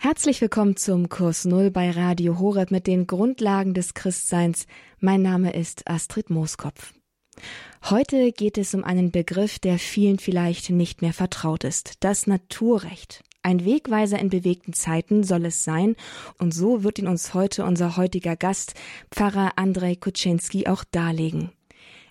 Herzlich willkommen zum Kurs Null bei Radio Horeb mit den Grundlagen des Christseins. Mein Name ist Astrid Mooskopf. Heute geht es um einen Begriff, der vielen vielleicht nicht mehr vertraut ist, das Naturrecht. Ein Wegweiser in bewegten Zeiten soll es sein, und so wird ihn uns heute unser heutiger Gast, Pfarrer Andrei Kuczynski, auch darlegen.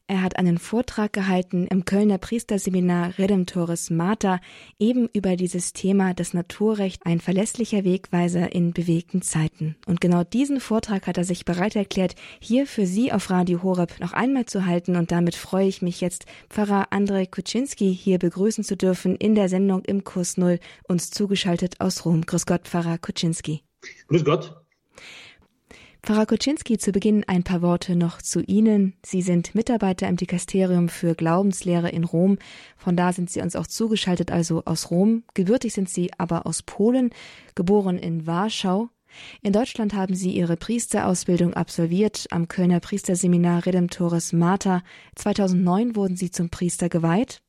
Er hat einen Vortrag gehalten im Kölner Priesterseminar Redemptoris Mater eben über dieses Thema das Naturrecht, ein verlässlicher Wegweiser in bewegten Zeiten. Und genau diesen Vortrag hat er sich bereit erklärt, hier für Sie auf Radio Horeb noch einmal zu halten. Und damit freue ich mich jetzt, Pfarrer Andrei Kuczynski hier begrüßen zu dürfen in der Sendung im Kurs Null, uns zugeschaltet aus Rom. Grüß Gott, Pfarrer Kuczynski. Grüß Gott. Pfarrer Kuczynski, zu Beginn ein paar Worte noch zu Ihnen. Sie sind Mitarbeiter im Dikasterium für Glaubenslehre in Rom. Von da sind Sie uns auch zugeschaltet, also aus Rom. Gebürtig sind Sie aber aus Polen, geboren in Warschau. In Deutschland haben Sie Ihre Priesterausbildung absolviert am Kölner Priesterseminar Redemptoris Mater. 2009 wurden Sie zum Priester geweiht.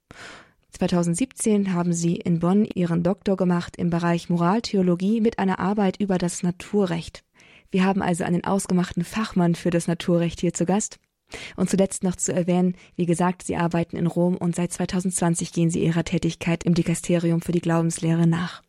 2017 haben Sie in Bonn Ihren Doktor gemacht im Bereich Moraltheologie mit einer Arbeit über das Naturrecht. Wir haben also einen ausgemachten Fachmann für das Naturrecht hier zu Gast. Und zuletzt noch zu erwähnen, wie gesagt, Sie arbeiten in Rom und seit 2020 gehen Sie Ihrer Tätigkeit im Dikasterium für die Glaubenslehre nach.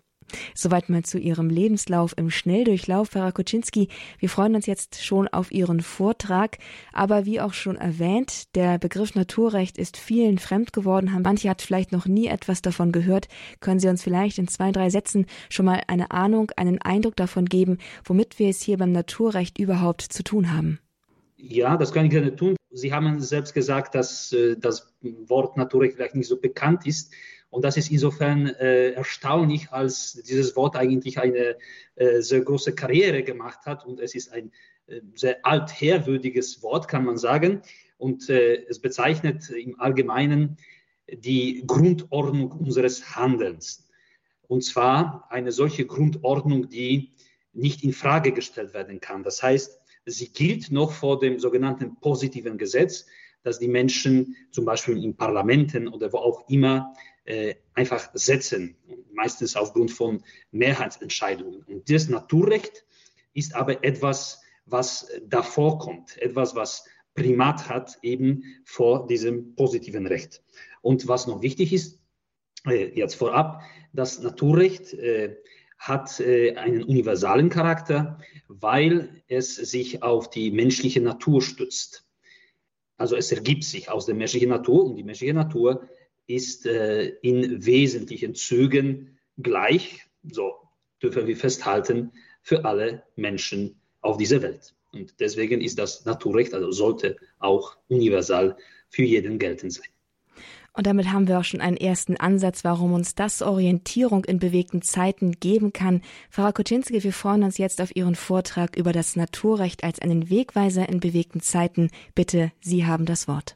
Soweit mal zu Ihrem Lebenslauf im Schnelldurchlauf, Pfarrer Kuczynski. Wir freuen uns jetzt schon auf Ihren Vortrag. Aber wie auch schon erwähnt, der Begriff Naturrecht ist vielen fremd geworden. Manche hat vielleicht noch nie etwas davon gehört. Können Sie uns vielleicht in zwei, drei Sätzen schon mal eine Ahnung, einen Eindruck davon geben, womit wir es hier beim Naturrecht überhaupt zu tun haben? Ja, das kann ich gerne tun. Sie haben selbst gesagt, dass äh, das Wort Naturrecht vielleicht nicht so bekannt ist. Und das ist insofern äh, erstaunlich, als dieses Wort eigentlich eine äh, sehr große Karriere gemacht hat. Und es ist ein äh, sehr altherwürdiges Wort, kann man sagen. Und äh, es bezeichnet im Allgemeinen die Grundordnung unseres Handelns. Und zwar eine solche Grundordnung, die nicht in Frage gestellt werden kann. Das heißt, sie gilt noch vor dem sogenannten positiven Gesetz, dass die Menschen zum Beispiel in Parlamenten oder wo auch immer einfach setzen, meistens aufgrund von Mehrheitsentscheidungen. Und das Naturrecht ist aber etwas, was davor kommt, etwas, was Primat hat eben vor diesem positiven Recht. Und was noch wichtig ist, äh, jetzt vorab, das Naturrecht äh, hat äh, einen universalen Charakter, weil es sich auf die menschliche Natur stützt. Also es ergibt sich aus der menschlichen Natur und die menschliche Natur ist äh, in wesentlichen Zügen gleich, so dürfen wir festhalten, für alle Menschen auf dieser Welt. Und deswegen ist das Naturrecht, also sollte auch universal für jeden geltend sein. Und damit haben wir auch schon einen ersten Ansatz, warum uns das Orientierung in bewegten Zeiten geben kann. Frau Kuczynski, wir freuen uns jetzt auf Ihren Vortrag über das Naturrecht als einen Wegweiser in bewegten Zeiten. Bitte, Sie haben das Wort.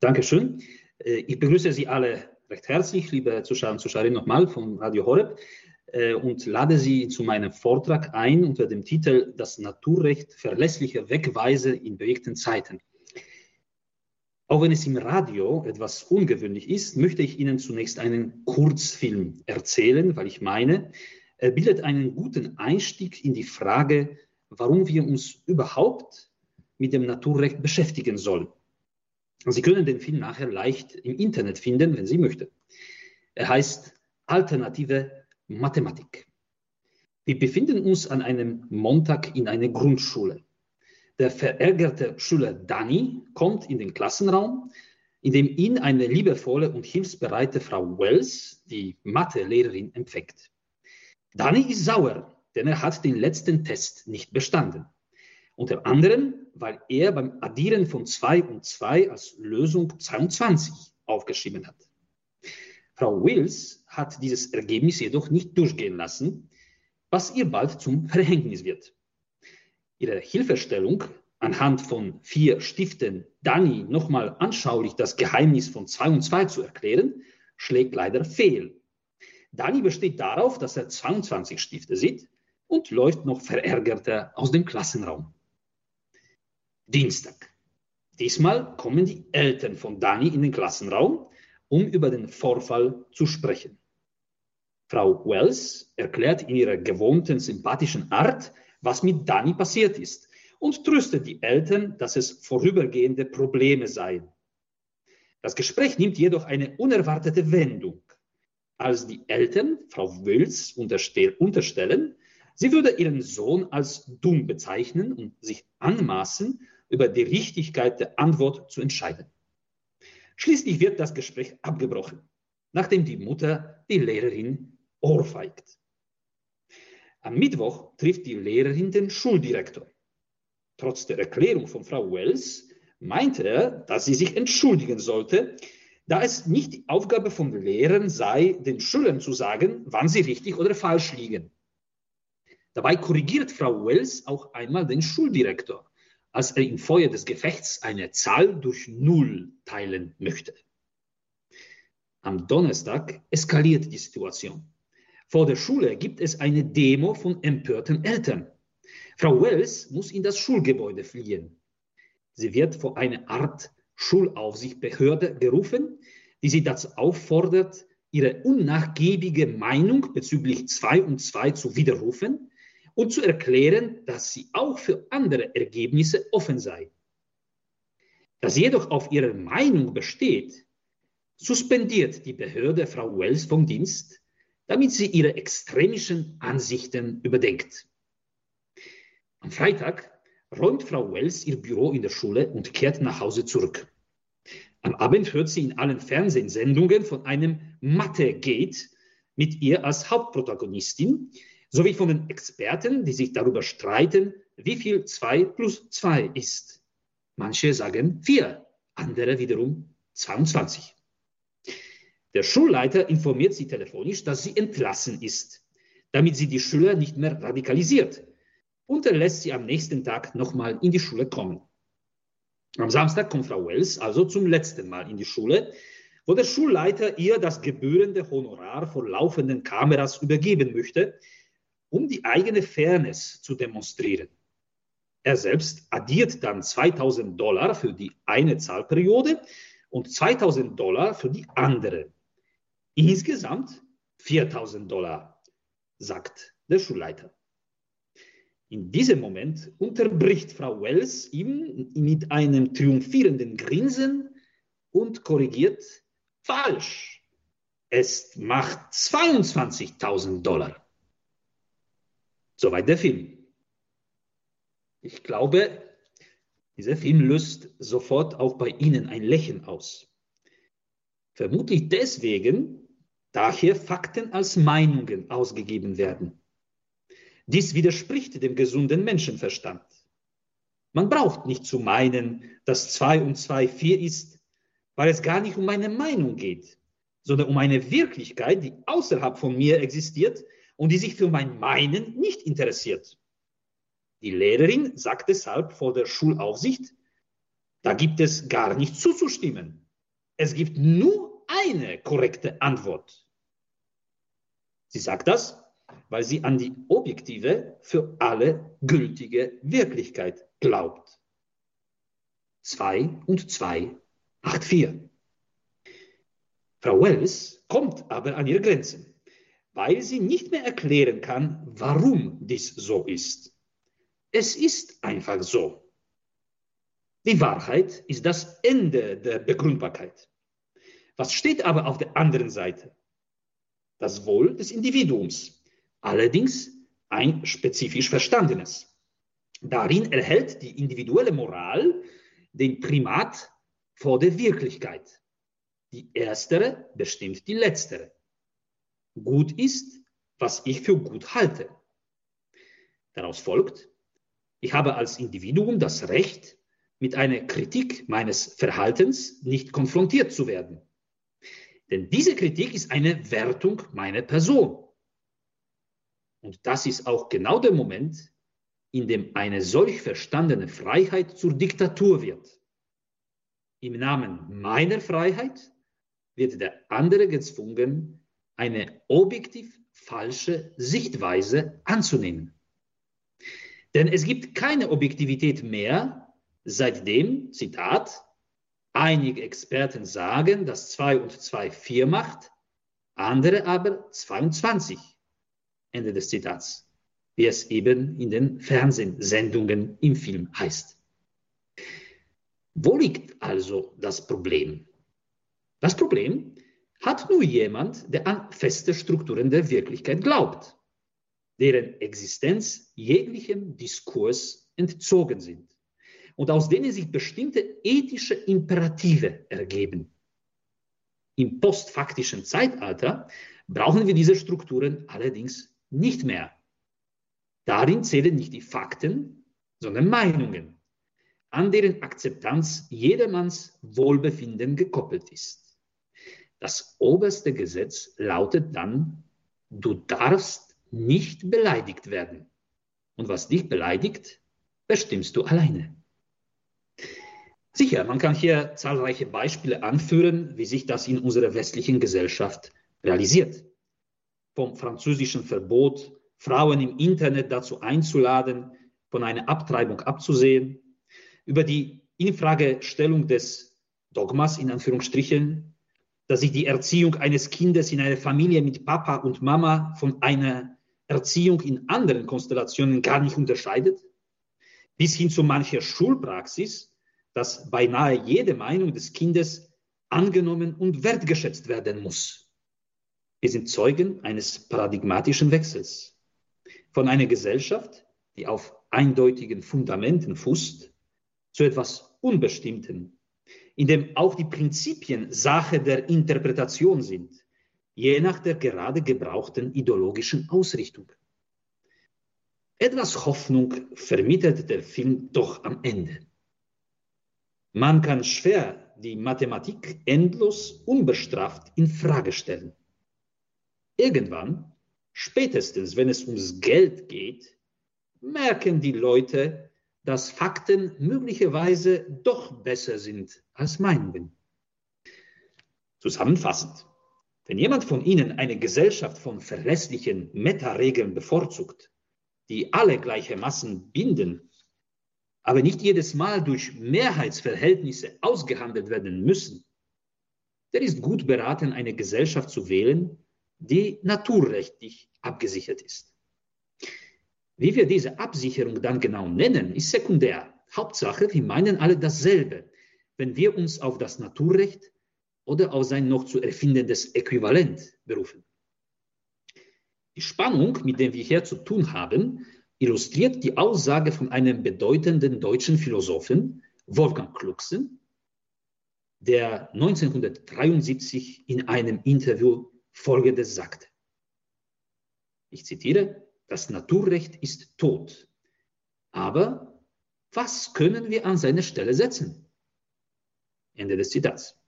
Dankeschön. Äh, ich begrüße Sie alle recht herzlich, liebe Zuschauer und Zuschauerinnen, nochmal von Radio Horeb äh, und lade Sie zu meinem Vortrag ein unter dem Titel Das Naturrecht verlässliche Wegweise in bewegten Zeiten. Auch wenn es im Radio etwas ungewöhnlich ist, möchte ich Ihnen zunächst einen Kurzfilm erzählen, weil ich meine, er bildet einen guten Einstieg in die Frage, warum wir uns überhaupt mit dem Naturrecht beschäftigen sollen. Sie können den Film nachher leicht im Internet finden, wenn Sie möchten. Er heißt Alternative Mathematik. Wir befinden uns an einem Montag in einer Grundschule. Der verärgerte Schüler Danny kommt in den Klassenraum, in dem ihn eine liebevolle und hilfsbereite Frau Wells, die Mathelehrerin, empfängt. Danny ist sauer, denn er hat den letzten Test nicht bestanden. Unter anderem, weil er beim Addieren von 2 und 2 als Lösung 22 aufgeschrieben hat. Frau Wills hat dieses Ergebnis jedoch nicht durchgehen lassen, was ihr bald zum Verhängnis wird. Ihre Hilfestellung anhand von vier Stiften Dani nochmal anschaulich das Geheimnis von 2 und 2 zu erklären, schlägt leider fehl. Dani besteht darauf, dass er 22 Stifte sieht und läuft noch verärgerter aus dem Klassenraum. Dienstag. Diesmal kommen die Eltern von Dani in den Klassenraum, um über den Vorfall zu sprechen. Frau Wells erklärt in ihrer gewohnten sympathischen Art, was mit Dani passiert ist und tröstet die Eltern, dass es vorübergehende Probleme seien. Das Gespräch nimmt jedoch eine unerwartete Wendung. Als die Eltern Frau Wills unterstellen, sie würde ihren Sohn als dumm bezeichnen und sich anmaßen, über die Richtigkeit der Antwort zu entscheiden. Schließlich wird das Gespräch abgebrochen, nachdem die Mutter die Lehrerin ohrfeigt. Am Mittwoch trifft die Lehrerin den Schuldirektor. Trotz der Erklärung von Frau Wells meinte er, dass sie sich entschuldigen sollte, da es nicht die Aufgabe von Lehrern sei, den Schülern zu sagen, wann sie richtig oder falsch liegen. Dabei korrigiert Frau Wells auch einmal den Schuldirektor, als er im Feuer des Gefechts eine Zahl durch Null teilen möchte. Am Donnerstag eskaliert die Situation. Vor der Schule gibt es eine Demo von empörten Eltern. Frau Wells muss in das Schulgebäude fliehen. Sie wird vor eine Art Schulaufsichtsbehörde gerufen, die sie dazu auffordert, ihre unnachgiebige Meinung bezüglich 2 und 2 zu widerrufen und zu erklären, dass sie auch für andere Ergebnisse offen sei. Da sie jedoch auf ihrer Meinung besteht, suspendiert die Behörde Frau Wells vom Dienst, damit sie ihre extremischen Ansichten überdenkt. Am Freitag räumt Frau Wells ihr Büro in der Schule und kehrt nach Hause zurück. Am Abend hört sie in allen Fernsehsendungen von einem Mathe-Gate mit ihr als Hauptprotagonistin, sowie von den Experten, die sich darüber streiten, wie viel 2 plus 2 ist. Manche sagen 4, andere wiederum 22. Der Schulleiter informiert sie telefonisch, dass sie entlassen ist, damit sie die Schüler nicht mehr radikalisiert und er lässt sie am nächsten Tag nochmal in die Schule kommen. Am Samstag kommt Frau Wells also zum letzten Mal in die Schule, wo der Schulleiter ihr das gebührende Honorar vor laufenden Kameras übergeben möchte, um die eigene Fairness zu demonstrieren. Er selbst addiert dann 2000 Dollar für die eine Zahlperiode und 2000 Dollar für die andere. Insgesamt 4000 Dollar, sagt der Schulleiter. In diesem Moment unterbricht Frau Wells ihm mit einem triumphierenden Grinsen und korrigiert falsch. Es macht 22.000 Dollar. Soweit der Film. Ich glaube, dieser Film löst sofort auch bei Ihnen ein Lächeln aus. Vermutlich deswegen, da hier Fakten als Meinungen ausgegeben werden. Dies widerspricht dem gesunden Menschenverstand. Man braucht nicht zu meinen, dass zwei und zwei vier ist, weil es gar nicht um meine Meinung geht, sondern um eine Wirklichkeit, die außerhalb von mir existiert und die sich für mein Meinen nicht interessiert. Die Lehrerin sagt deshalb vor der Schulaufsicht, da gibt es gar nicht zuzustimmen. Es gibt nur eine korrekte Antwort. Sie sagt das, weil sie an die objektive, für alle gültige Wirklichkeit glaubt. 2 und 2, 8, 4. Frau Wells kommt aber an ihre Grenzen, weil sie nicht mehr erklären kann, warum dies so ist. Es ist einfach so. Die Wahrheit ist das Ende der Begründbarkeit. Was steht aber auf der anderen Seite? Das Wohl des Individuums, allerdings ein spezifisch verstandenes. Darin erhält die individuelle Moral den Primat vor der Wirklichkeit. Die erstere bestimmt die letztere. Gut ist, was ich für gut halte. Daraus folgt, ich habe als Individuum das Recht, mit einer Kritik meines Verhaltens nicht konfrontiert zu werden. Denn diese Kritik ist eine Wertung meiner Person. Und das ist auch genau der Moment, in dem eine solch verstandene Freiheit zur Diktatur wird. Im Namen meiner Freiheit wird der andere gezwungen, eine objektiv falsche Sichtweise anzunehmen. Denn es gibt keine Objektivität mehr, seitdem, Zitat, einige Experten sagen, dass 2 und 2 4 macht, andere aber 22. Ende des Zitats, wie es eben in den Fernsehsendungen im Film heißt. Wo liegt also das Problem? Das Problem hat nur jemand, der an feste Strukturen der Wirklichkeit glaubt, deren Existenz jeglichem Diskurs entzogen sind und aus denen sich bestimmte ethische Imperative ergeben. Im postfaktischen Zeitalter brauchen wir diese Strukturen allerdings nicht mehr. Darin zählen nicht die Fakten, sondern Meinungen, an deren Akzeptanz jedermanns Wohlbefinden gekoppelt ist. Das oberste Gesetz lautet dann, du darfst nicht beleidigt werden. Und was dich beleidigt, bestimmst du alleine. Sicher, man kann hier zahlreiche Beispiele anführen, wie sich das in unserer westlichen Gesellschaft realisiert. Vom französischen Verbot, Frauen im Internet dazu einzuladen, von einer Abtreibung abzusehen, über die Infragestellung des Dogmas in Anführungsstrichen, dass sich die Erziehung eines Kindes in einer Familie mit Papa und Mama von einer Erziehung in anderen Konstellationen gar nicht unterscheidet, bis hin zu mancher Schulpraxis, dass beinahe jede Meinung des Kindes angenommen und wertgeschätzt werden muss. Wir sind Zeugen eines paradigmatischen Wechsels von einer Gesellschaft, die auf eindeutigen Fundamenten fußt, zu etwas Unbestimmten, in dem auch die Prinzipien Sache der Interpretation sind, je nach der gerade gebrauchten ideologischen Ausrichtung. Etwas Hoffnung vermittelt der Film doch am Ende. Man kann schwer die Mathematik endlos unbestraft in Frage stellen. Irgendwann, spätestens wenn es ums Geld geht, merken die Leute, dass Fakten möglicherweise doch besser sind als Meinungen. Zusammenfassend, wenn jemand von Ihnen eine Gesellschaft von verlässlichen Meta-Regeln bevorzugt, die alle gleichermaßen binden aber nicht jedes Mal durch Mehrheitsverhältnisse ausgehandelt werden müssen, der ist gut beraten, eine Gesellschaft zu wählen, die naturrechtlich abgesichert ist. Wie wir diese Absicherung dann genau nennen, ist sekundär. Hauptsache, wir meinen alle dasselbe, wenn wir uns auf das Naturrecht oder auf sein noch zu erfindendes Äquivalent berufen. Die Spannung, mit der wir hier zu tun haben, illustriert die Aussage von einem bedeutenden deutschen Philosophen, Wolfgang Klucksen, der 1973 in einem Interview Folgendes sagte. Ich zitiere, das Naturrecht ist tot. Aber was können wir an seine Stelle setzen? Ende des Zitats.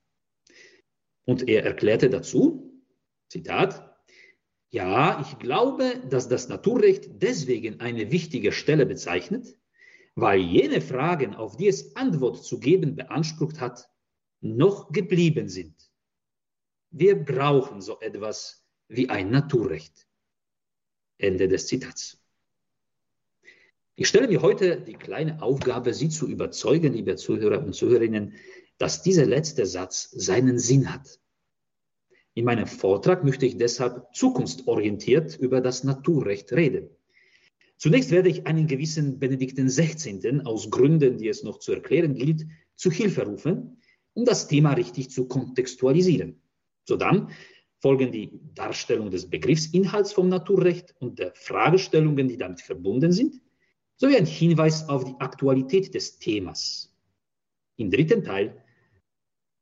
Und er erklärte dazu, Zitat, ja, ich glaube, dass das Naturrecht deswegen eine wichtige Stelle bezeichnet, weil jene Fragen, auf die es Antwort zu geben beansprucht hat, noch geblieben sind. Wir brauchen so etwas wie ein Naturrecht. Ende des Zitats. Ich stelle mir heute die kleine Aufgabe, Sie zu überzeugen, liebe Zuhörer und Zuhörerinnen, dass dieser letzte Satz seinen Sinn hat. In meinem Vortrag möchte ich deshalb zukunftsorientiert über das Naturrecht reden. Zunächst werde ich einen gewissen Benedikten XVI. aus Gründen, die es noch zu erklären gilt, zu Hilfe rufen, um das Thema richtig zu kontextualisieren. Sodann folgen die Darstellung des Begriffsinhalts vom Naturrecht und der Fragestellungen, die damit verbunden sind, sowie ein Hinweis auf die Aktualität des Themas. Im dritten Teil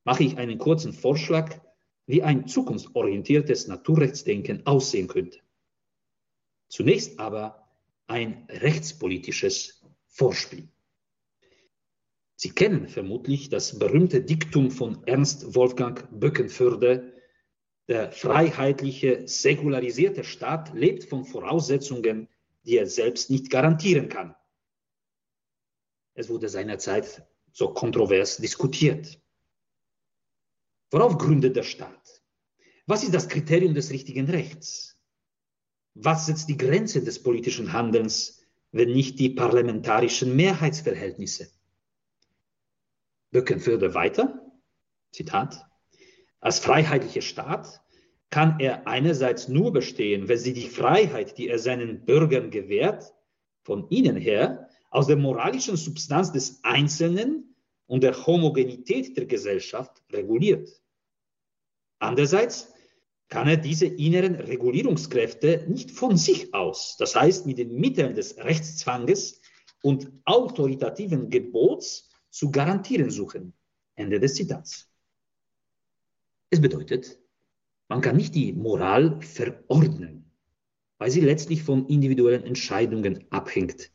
mache ich einen kurzen Vorschlag wie ein zukunftsorientiertes Naturrechtsdenken aussehen könnte. Zunächst aber ein rechtspolitisches Vorspiel. Sie kennen vermutlich das berühmte Diktum von Ernst Wolfgang Böckenförde, der freiheitliche, säkularisierte Staat lebt von Voraussetzungen, die er selbst nicht garantieren kann. Es wurde seinerzeit so kontrovers diskutiert. Worauf gründet der Staat? Was ist das Kriterium des richtigen Rechts? Was setzt die Grenze des politischen Handelns, wenn nicht die parlamentarischen Mehrheitsverhältnisse? Böcken führte weiter, Zitat, als freiheitlicher Staat kann er einerseits nur bestehen, wenn sie die Freiheit, die er seinen Bürgern gewährt, von innen her aus der moralischen Substanz des Einzelnen und der Homogenität der Gesellschaft reguliert. Andererseits kann er diese inneren Regulierungskräfte nicht von sich aus, das heißt mit den Mitteln des Rechtszwanges und autoritativen Gebots zu garantieren suchen. Ende des Zitats. Es bedeutet, man kann nicht die Moral verordnen, weil sie letztlich von individuellen Entscheidungen abhängt.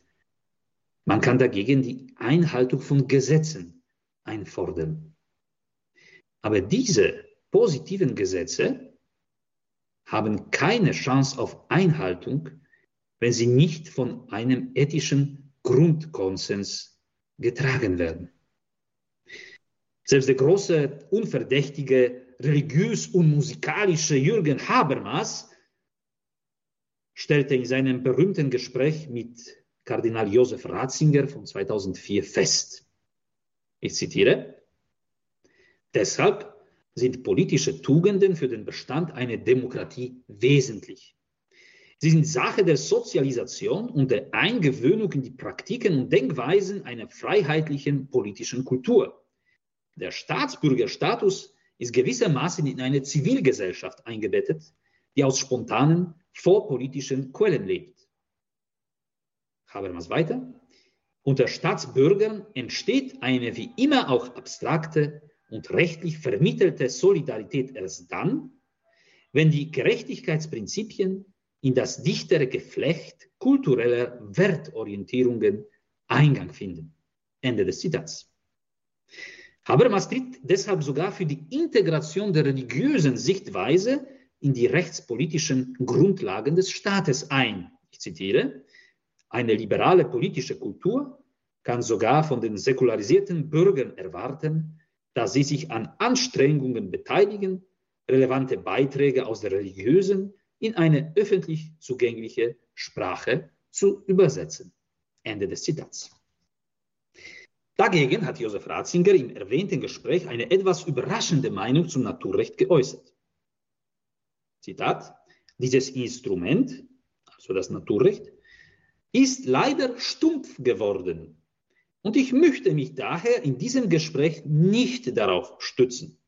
Man kann dagegen die Einhaltung von Gesetzen einfordern. Aber diese positiven Gesetze haben keine Chance auf Einhaltung, wenn sie nicht von einem ethischen Grundkonsens getragen werden. Selbst der große, unverdächtige, religiös und musikalische Jürgen Habermas stellte in seinem berühmten Gespräch mit Kardinal Josef Ratzinger von 2004 fest. Ich zitiere, deshalb sind politische Tugenden für den Bestand einer Demokratie wesentlich. Sie sind Sache der Sozialisation und der Eingewöhnung in die Praktiken und Denkweisen einer freiheitlichen politischen Kultur. Der Staatsbürgerstatus ist gewissermaßen in eine Zivilgesellschaft eingebettet, die aus spontanen, vorpolitischen Quellen lebt. Habermas weiter. Unter Staatsbürgern entsteht eine wie immer auch abstrakte und rechtlich vermittelte Solidarität erst dann, wenn die Gerechtigkeitsprinzipien in das dichtere Geflecht kultureller Wertorientierungen Eingang finden. Ende des Zitats. Habermas tritt deshalb sogar für die Integration der religiösen Sichtweise in die rechtspolitischen Grundlagen des Staates ein. Ich zitiere, eine liberale politische Kultur kann sogar von den säkularisierten Bürgern erwarten, dass sie sich an Anstrengungen beteiligen, relevante Beiträge aus der religiösen in eine öffentlich zugängliche Sprache zu übersetzen. Ende des Zitats. Dagegen hat Josef Ratzinger im erwähnten Gespräch eine etwas überraschende Meinung zum Naturrecht geäußert. Zitat, dieses Instrument, also das Naturrecht, ist leider stumpf geworden und ich möchte mich daher in diesem Gespräch nicht darauf stützen.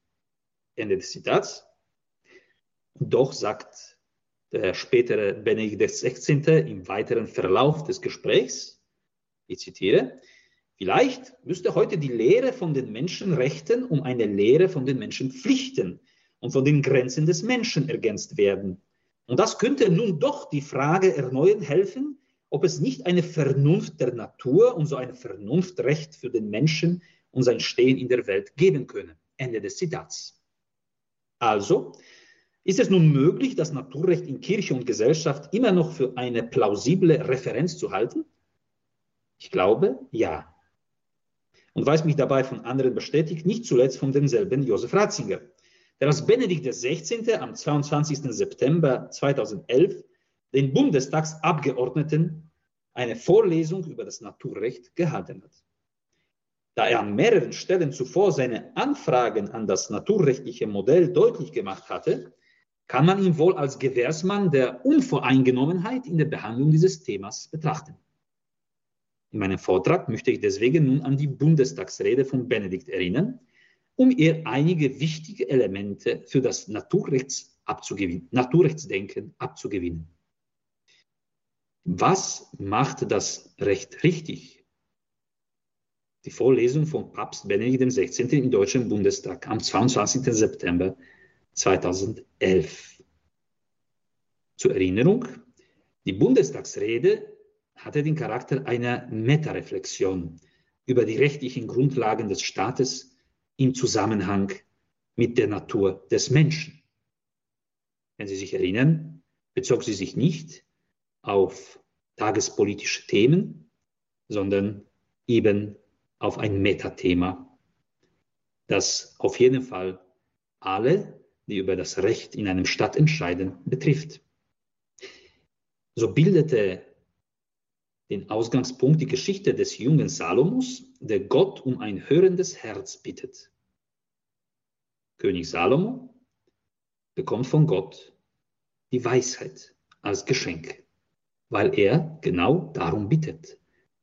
Ende des Zitats. Doch sagt der spätere Benedikt XVI. im weiteren Verlauf des Gesprächs, ich zitiere, Vielleicht müsste heute die Lehre von den Menschenrechten um eine Lehre von den Menschenpflichten und von den Grenzen des Menschen ergänzt werden. Und das könnte nun doch die Frage erneuern helfen, ob es nicht eine Vernunft der Natur und so ein Vernunftrecht für den Menschen und sein Stehen in der Welt geben könne. Ende des Zitats. Also, ist es nun möglich, das Naturrecht in Kirche und Gesellschaft immer noch für eine plausible Referenz zu halten? Ich glaube, ja und weiß mich dabei von anderen bestätigt, nicht zuletzt von demselben Josef Ratzinger, der als Benedikt XVI. am 22. September 2011 den Bundestagsabgeordneten eine Vorlesung über das Naturrecht gehalten hat. Da er an mehreren Stellen zuvor seine Anfragen an das naturrechtliche Modell deutlich gemacht hatte, kann man ihn wohl als Gewährsmann der Unvoreingenommenheit in der Behandlung dieses Themas betrachten. In meinem Vortrag möchte ich deswegen nun an die Bundestagsrede von Benedikt erinnern, um ihr einige wichtige Elemente für das Naturrechts abzugewinnen, Naturrechtsdenken abzugewinnen. Was macht das Recht richtig? Die Vorlesung von Papst Benedikt XVI. im Deutschen Bundestag am 22. September 2011. Zur Erinnerung, die Bundestagsrede hatte den Charakter einer Metareflexion über die rechtlichen Grundlagen des Staates im Zusammenhang mit der Natur des Menschen. Wenn Sie sich erinnern, bezog sie sich nicht auf tagespolitische Themen, sondern eben auf ein Metathema, das auf jeden Fall alle, die über das Recht in einem Staat entscheiden, betrifft. So bildete den Ausgangspunkt die Geschichte des jungen Salomos, der Gott um ein hörendes Herz bittet. König Salomo bekommt von Gott die Weisheit als Geschenk, weil er genau darum bittet,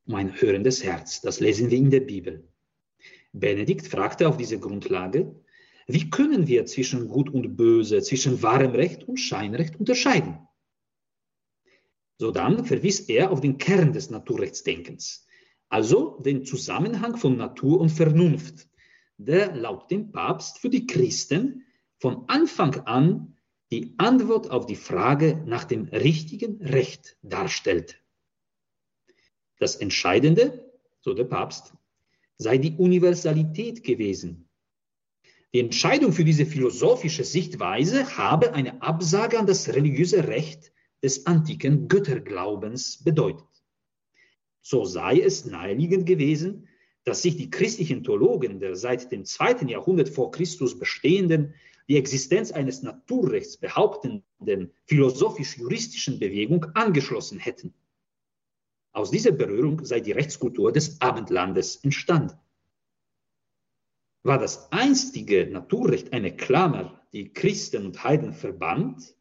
um ein hörendes Herz. Das lesen wir in der Bibel. Benedikt fragte auf diese Grundlage, wie können wir zwischen Gut und Böse, zwischen wahrem Recht und Scheinrecht unterscheiden? Sodann verwies er auf den Kern des Naturrechtsdenkens, also den Zusammenhang von Natur und Vernunft, der laut dem Papst für die Christen von Anfang an die Antwort auf die Frage nach dem richtigen Recht darstellt. Das Entscheidende, so der Papst, sei die Universalität gewesen. Die Entscheidung für diese philosophische Sichtweise habe eine Absage an das religiöse Recht des antiken Götterglaubens bedeutet. So sei es naheliegend gewesen, dass sich die christlichen Theologen der seit dem zweiten Jahrhundert vor Christus bestehenden, die Existenz eines Naturrechts behauptenden philosophisch-juristischen Bewegung angeschlossen hätten. Aus dieser Berührung sei die Rechtskultur des Abendlandes entstanden. War das einstige Naturrecht eine Klammer, die Christen und Heiden verband,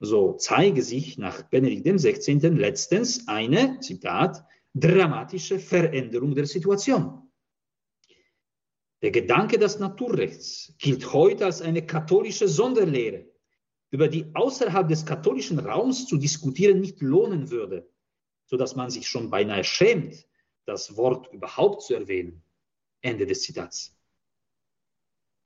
so zeige sich nach Benedikt XVI. letztens eine, Zitat, dramatische Veränderung der Situation. Der Gedanke des Naturrechts gilt heute als eine katholische Sonderlehre, über die außerhalb des katholischen Raums zu diskutieren nicht lohnen würde, sodass man sich schon beinahe schämt, das Wort überhaupt zu erwähnen. Ende des Zitats.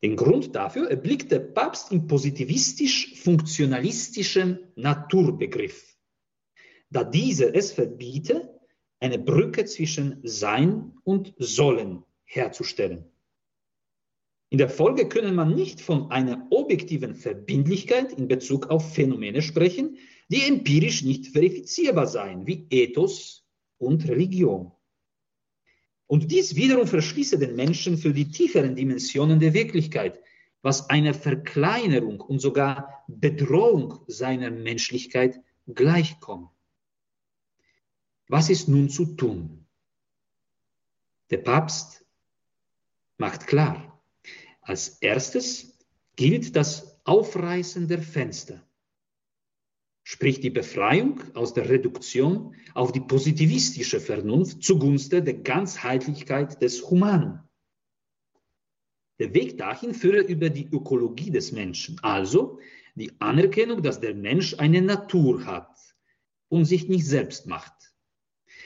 Den Grund dafür erblickt der Papst im positivistisch-funktionalistischen Naturbegriff, da dieser es verbiete, eine Brücke zwischen Sein und Sollen herzustellen. In der Folge können man nicht von einer objektiven Verbindlichkeit in Bezug auf Phänomene sprechen, die empirisch nicht verifizierbar seien, wie Ethos und Religion. Und dies wiederum verschließe den Menschen für die tieferen Dimensionen der Wirklichkeit, was einer Verkleinerung und sogar Bedrohung seiner Menschlichkeit gleichkommt. Was ist nun zu tun? Der Papst macht klar, als erstes gilt das Aufreißen der Fenster sprich die Befreiung aus der Reduktion auf die positivistische Vernunft zugunsten der Ganzheitlichkeit des Humanen. Der Weg dahin führe über die Ökologie des Menschen, also die Anerkennung, dass der Mensch eine Natur hat und sich nicht selbst macht.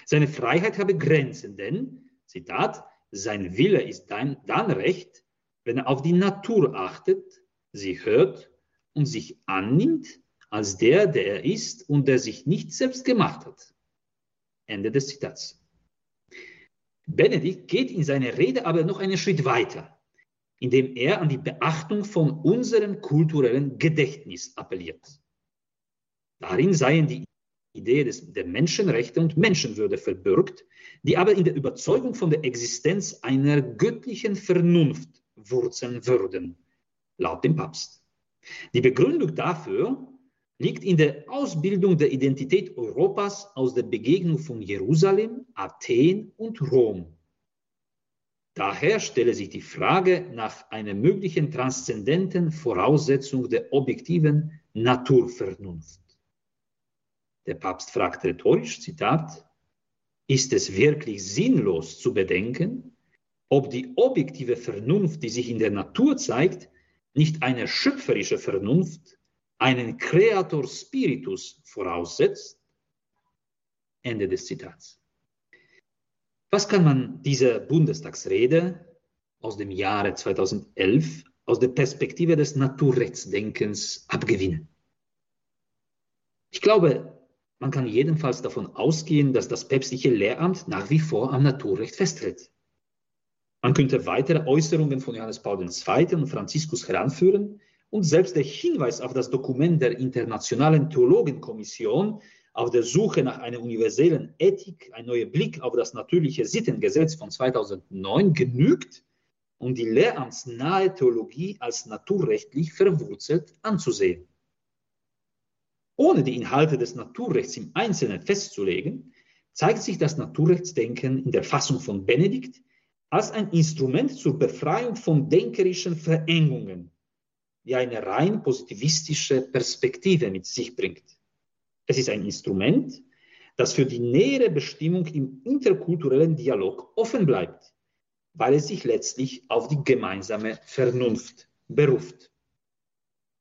Seine Freiheit habe Grenzen, denn, Zitat, sein Wille ist dann, dann recht, wenn er auf die Natur achtet, sie hört und sich annimmt als der, der er ist und der sich nicht selbst gemacht hat. Ende des Zitats. Benedikt geht in seiner Rede aber noch einen Schritt weiter, indem er an die Beachtung von unserem kulturellen Gedächtnis appelliert. Darin seien die Idee des, der Menschenrechte und Menschenwürde verbürgt, die aber in der Überzeugung von der Existenz einer göttlichen Vernunft wurzeln würden, laut dem Papst. Die Begründung dafür liegt in der Ausbildung der Identität Europas aus der Begegnung von Jerusalem, Athen und Rom. Daher stelle sich die Frage nach einer möglichen transzendenten Voraussetzung der objektiven Naturvernunft. Der Papst fragt rhetorisch, Zitat, ist es wirklich sinnlos zu bedenken, ob die objektive Vernunft, die sich in der Natur zeigt, nicht eine schöpferische Vernunft einen Creator Spiritus voraussetzt. Ende des Zitats. Was kann man dieser Bundestagsrede aus dem Jahre 2011 aus der Perspektive des Naturrechtsdenkens abgewinnen? Ich glaube, man kann jedenfalls davon ausgehen, dass das päpstliche Lehramt nach wie vor am Naturrecht festhält. Man könnte weitere Äußerungen von Johannes Paul II. und Franziskus heranführen, und selbst der Hinweis auf das Dokument der Internationalen Theologenkommission auf der Suche nach einer universellen Ethik, ein neuer Blick auf das natürliche Sittengesetz von 2009 genügt, um die lehramtsnahe Theologie als naturrechtlich verwurzelt anzusehen. Ohne die Inhalte des Naturrechts im Einzelnen festzulegen, zeigt sich das Naturrechtsdenken in der Fassung von Benedikt als ein Instrument zur Befreiung von denkerischen Verengungen die eine rein positivistische Perspektive mit sich bringt. Es ist ein Instrument, das für die nähere Bestimmung im interkulturellen Dialog offen bleibt, weil es sich letztlich auf die gemeinsame Vernunft beruft.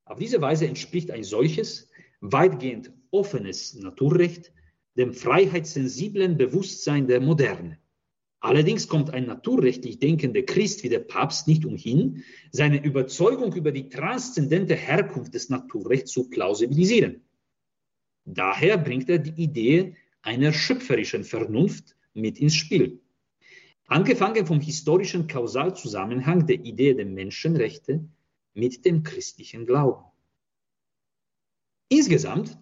Auf diese Weise entspricht ein solches, weitgehend offenes Naturrecht dem freiheitssensiblen Bewusstsein der Moderne. Allerdings kommt ein naturrechtlich denkender Christ wie der Papst nicht umhin, seine Überzeugung über die transzendente Herkunft des Naturrechts zu plausibilisieren. Daher bringt er die Idee einer schöpferischen Vernunft mit ins Spiel. Angefangen vom historischen Kausalzusammenhang der Idee der Menschenrechte mit dem christlichen Glauben. Insgesamt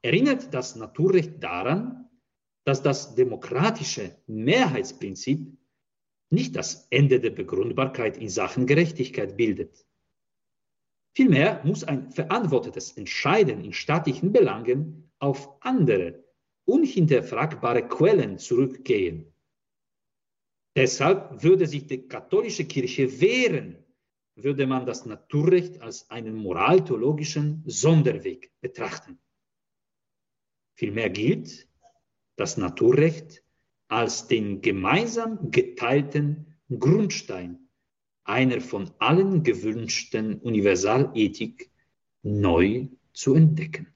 erinnert das Naturrecht daran, dass das demokratische Mehrheitsprinzip nicht das Ende der Begründbarkeit in Sachen Gerechtigkeit bildet. Vielmehr muss ein verantwortetes Entscheiden in staatlichen Belangen auf andere, unhinterfragbare Quellen zurückgehen. Deshalb würde sich die katholische Kirche wehren, würde man das Naturrecht als einen moraltheologischen Sonderweg betrachten. Vielmehr gilt, das Naturrecht als den gemeinsam geteilten Grundstein einer von allen gewünschten Universalethik neu zu entdecken.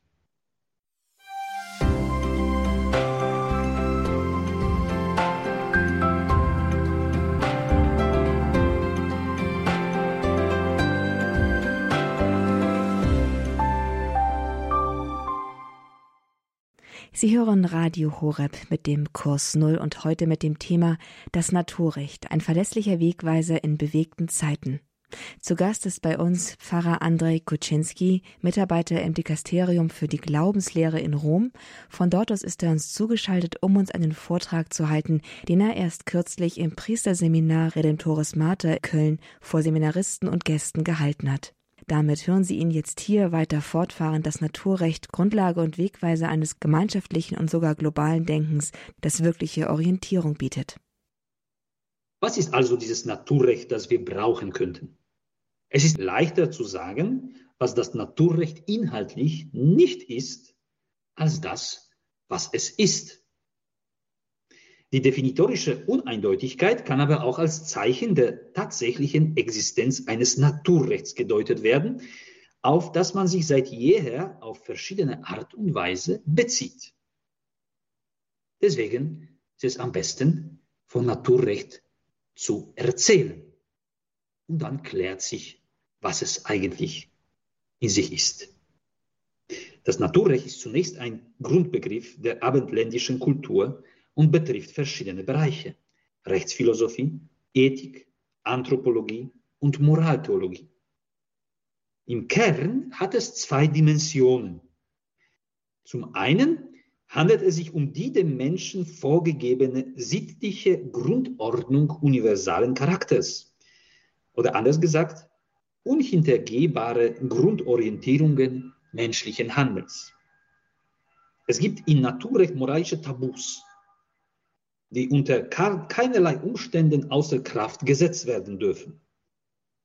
Sie hören Radio Horeb mit dem Kurs Null und heute mit dem Thema Das Naturrecht, ein verlässlicher Wegweiser in bewegten Zeiten. Zu Gast ist bei uns Pfarrer Andrei Kuczynski, Mitarbeiter im Dikasterium für die Glaubenslehre in Rom. Von dort aus ist er uns zugeschaltet, um uns einen Vortrag zu halten, den er erst kürzlich im Priesterseminar Redemptoris Mater Köln vor Seminaristen und Gästen gehalten hat. Damit hören Sie ihn jetzt hier weiter fortfahren, das Naturrecht Grundlage und Wegweise eines gemeinschaftlichen und sogar globalen Denkens, das wirkliche Orientierung bietet. Was ist also dieses Naturrecht, das wir brauchen könnten? Es ist leichter zu sagen, was das Naturrecht inhaltlich nicht ist, als das, was es ist. Die definitorische Uneindeutigkeit kann aber auch als Zeichen der tatsächlichen Existenz eines Naturrechts gedeutet werden, auf das man sich seit jeher auf verschiedene Art und Weise bezieht. Deswegen ist es am besten, von Naturrecht zu erzählen. Und dann klärt sich, was es eigentlich in sich ist. Das Naturrecht ist zunächst ein Grundbegriff der abendländischen Kultur, und betrifft verschiedene Bereiche. Rechtsphilosophie, Ethik, Anthropologie und Moraltheologie. Im Kern hat es zwei Dimensionen. Zum einen handelt es sich um die dem Menschen vorgegebene sittliche Grundordnung universalen Charakters. Oder anders gesagt, unhintergehbare Grundorientierungen menschlichen Handelns. Es gibt in Naturrecht moralische Tabus, die unter keinerlei Umständen außer Kraft gesetzt werden dürfen.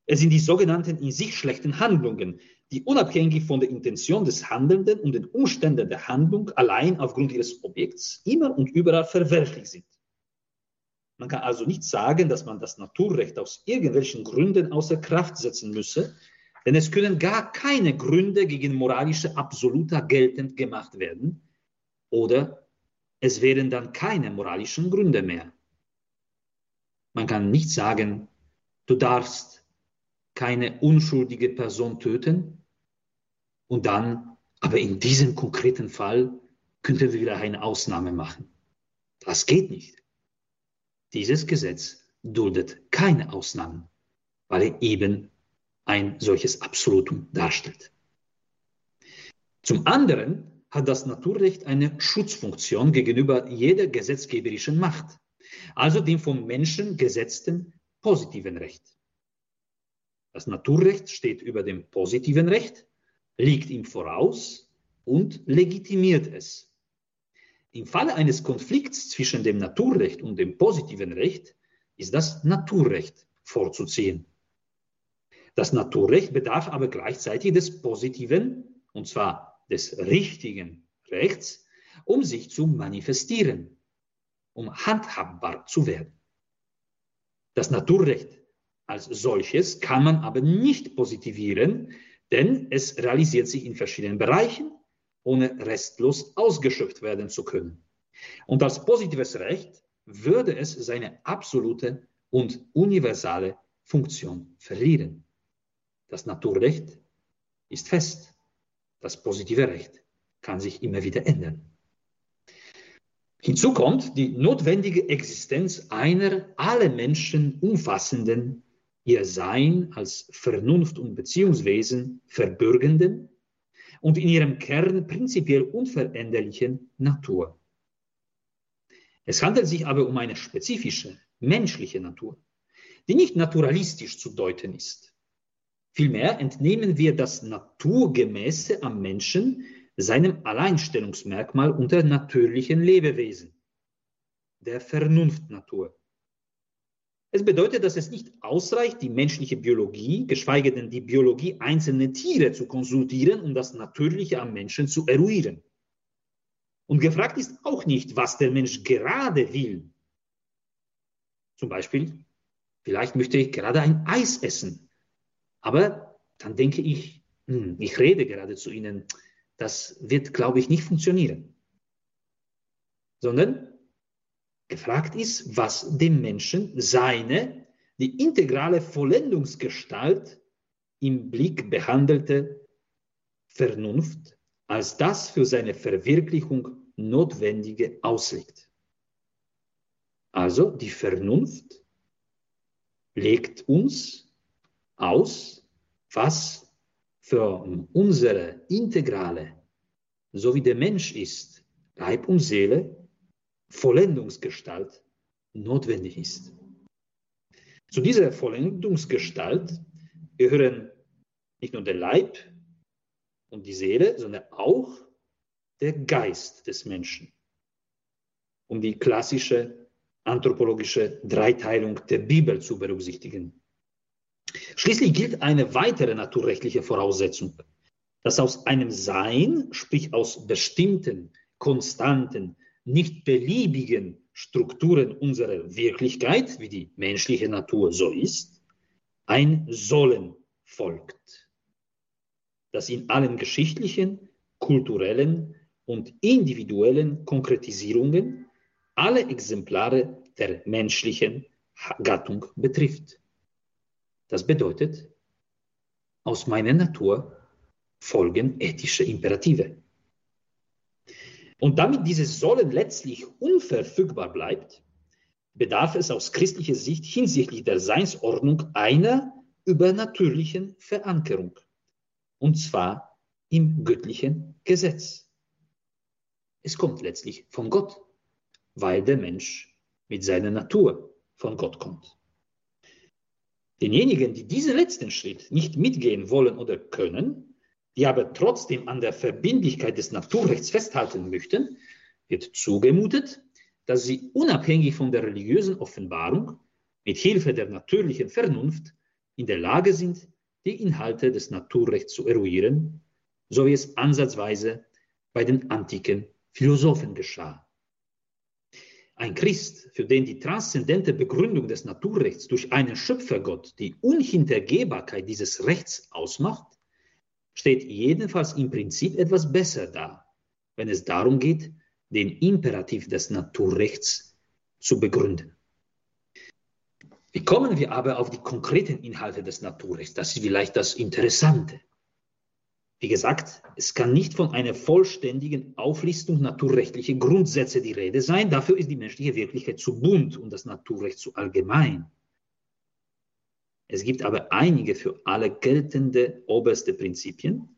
Es sind die sogenannten in sich schlechten Handlungen, die unabhängig von der Intention des Handelnden und den Umständen der Handlung allein aufgrund ihres Objekts immer und überall verwerflich sind. Man kann also nicht sagen, dass man das Naturrecht aus irgendwelchen Gründen außer Kraft setzen müsse, denn es können gar keine Gründe gegen moralische Absoluta geltend gemacht werden oder es wären dann keine moralischen Gründe mehr. Man kann nicht sagen, du darfst keine unschuldige Person töten und dann, aber in diesem konkreten Fall könnten wir wieder eine Ausnahme machen. Das geht nicht. Dieses Gesetz duldet keine Ausnahmen, weil er eben ein solches Absolutum darstellt. Zum anderen hat das Naturrecht eine Schutzfunktion gegenüber jeder gesetzgeberischen Macht, also dem vom Menschen gesetzten positiven Recht. Das Naturrecht steht über dem positiven Recht, liegt ihm voraus und legitimiert es. Im Falle eines Konflikts zwischen dem Naturrecht und dem positiven Recht ist das Naturrecht vorzuziehen. Das Naturrecht bedarf aber gleichzeitig des positiven, und zwar des richtigen Rechts, um sich zu manifestieren, um handhabbar zu werden. Das Naturrecht als solches kann man aber nicht positivieren, denn es realisiert sich in verschiedenen Bereichen, ohne restlos ausgeschöpft werden zu können. Und als positives Recht würde es seine absolute und universale Funktion verlieren. Das Naturrecht ist fest. Das positive Recht kann sich immer wieder ändern. Hinzu kommt die notwendige Existenz einer alle Menschen umfassenden, ihr Sein als Vernunft- und Beziehungswesen verbürgenden und in ihrem Kern prinzipiell unveränderlichen Natur. Es handelt sich aber um eine spezifische, menschliche Natur, die nicht naturalistisch zu deuten ist. Vielmehr entnehmen wir das Naturgemäße am Menschen seinem Alleinstellungsmerkmal unter natürlichen Lebewesen, der Vernunftnatur. Es bedeutet, dass es nicht ausreicht, die menschliche Biologie, geschweige denn die Biologie einzelner Tiere zu konsultieren, um das Natürliche am Menschen zu eruieren. Und gefragt ist auch nicht, was der Mensch gerade will. Zum Beispiel, vielleicht möchte ich gerade ein Eis essen. Aber dann denke ich, hm, ich rede gerade zu Ihnen, das wird, glaube ich, nicht funktionieren. Sondern gefragt ist, was dem Menschen seine, die integrale Vollendungsgestalt im Blick behandelte Vernunft als das für seine Verwirklichung Notwendige auslegt. Also die Vernunft legt uns aus, was für unsere integrale, so wie der Mensch ist, Leib und Seele, Vollendungsgestalt notwendig ist. Zu dieser Vollendungsgestalt gehören nicht nur der Leib und die Seele, sondern auch der Geist des Menschen. Um die klassische anthropologische Dreiteilung der Bibel zu berücksichtigen. Schließlich gilt eine weitere naturrechtliche Voraussetzung, dass aus einem Sein, sprich aus bestimmten, konstanten, nicht beliebigen Strukturen unserer Wirklichkeit, wie die menschliche Natur so ist, ein Sollen folgt, das in allen geschichtlichen, kulturellen und individuellen Konkretisierungen alle Exemplare der menschlichen Gattung betrifft. Das bedeutet, aus meiner Natur folgen ethische Imperative. Und damit dieses Sollen letztlich unverfügbar bleibt, bedarf es aus christlicher Sicht hinsichtlich der Seinsordnung einer übernatürlichen Verankerung, und zwar im göttlichen Gesetz. Es kommt letztlich von Gott, weil der Mensch mit seiner Natur von Gott kommt. Denjenigen, die diesen letzten Schritt nicht mitgehen wollen oder können, die aber trotzdem an der Verbindlichkeit des Naturrechts festhalten möchten, wird zugemutet, dass sie unabhängig von der religiösen Offenbarung mit Hilfe der natürlichen Vernunft in der Lage sind, die Inhalte des Naturrechts zu eruieren, so wie es ansatzweise bei den antiken Philosophen geschah. Ein Christ, für den die transzendente Begründung des Naturrechts durch einen Schöpfergott die Unhintergehbarkeit dieses Rechts ausmacht, steht jedenfalls im Prinzip etwas besser da, wenn es darum geht, den Imperativ des Naturrechts zu begründen. Wie kommen wir aber auf die konkreten Inhalte des Naturrechts? Das ist vielleicht das Interessante. Wie gesagt, es kann nicht von einer vollständigen Auflistung naturrechtlicher Grundsätze die Rede sein. Dafür ist die menschliche Wirklichkeit zu bunt und das Naturrecht zu allgemein. Es gibt aber einige für alle geltende oberste Prinzipien,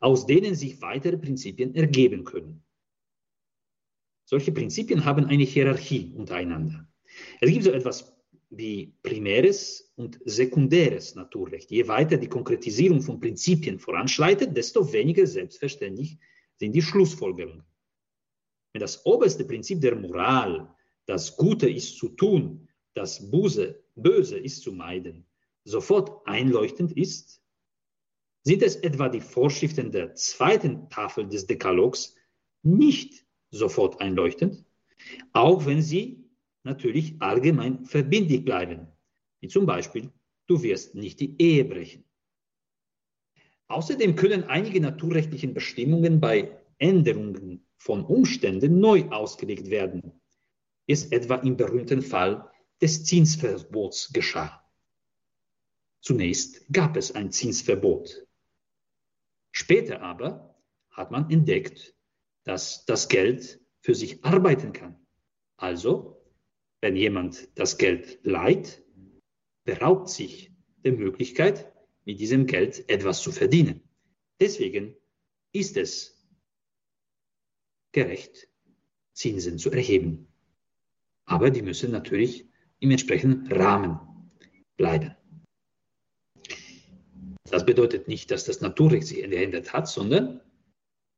aus denen sich weitere Prinzipien ergeben können. Solche Prinzipien haben eine Hierarchie untereinander. Es gibt so etwas wie primäres und sekundäres Naturrecht. Je weiter die Konkretisierung von Prinzipien voranschreitet, desto weniger selbstverständlich sind die Schlussfolgerungen. Wenn das oberste Prinzip der Moral, das Gute ist zu tun, das Böse, Böse ist zu meiden, sofort einleuchtend ist? Sind es etwa die Vorschriften der zweiten Tafel des Dekalogs nicht sofort einleuchtend, auch wenn sie natürlich allgemein verbindlich bleiben, wie zum Beispiel, du wirst nicht die Ehe brechen. Außerdem können einige naturrechtlichen Bestimmungen bei Änderungen von Umständen neu ausgelegt werden, wie es etwa im berühmten Fall des Zinsverbots geschah. Zunächst gab es ein Zinsverbot. Später aber hat man entdeckt, dass das Geld für sich arbeiten kann. Also, wenn jemand das Geld leiht, beraubt sich der Möglichkeit, mit diesem Geld etwas zu verdienen. Deswegen ist es gerecht, Zinsen zu erheben. Aber die müssen natürlich im entsprechenden Rahmen bleiben. Das bedeutet nicht, dass das Naturrecht sich geändert hat, sondern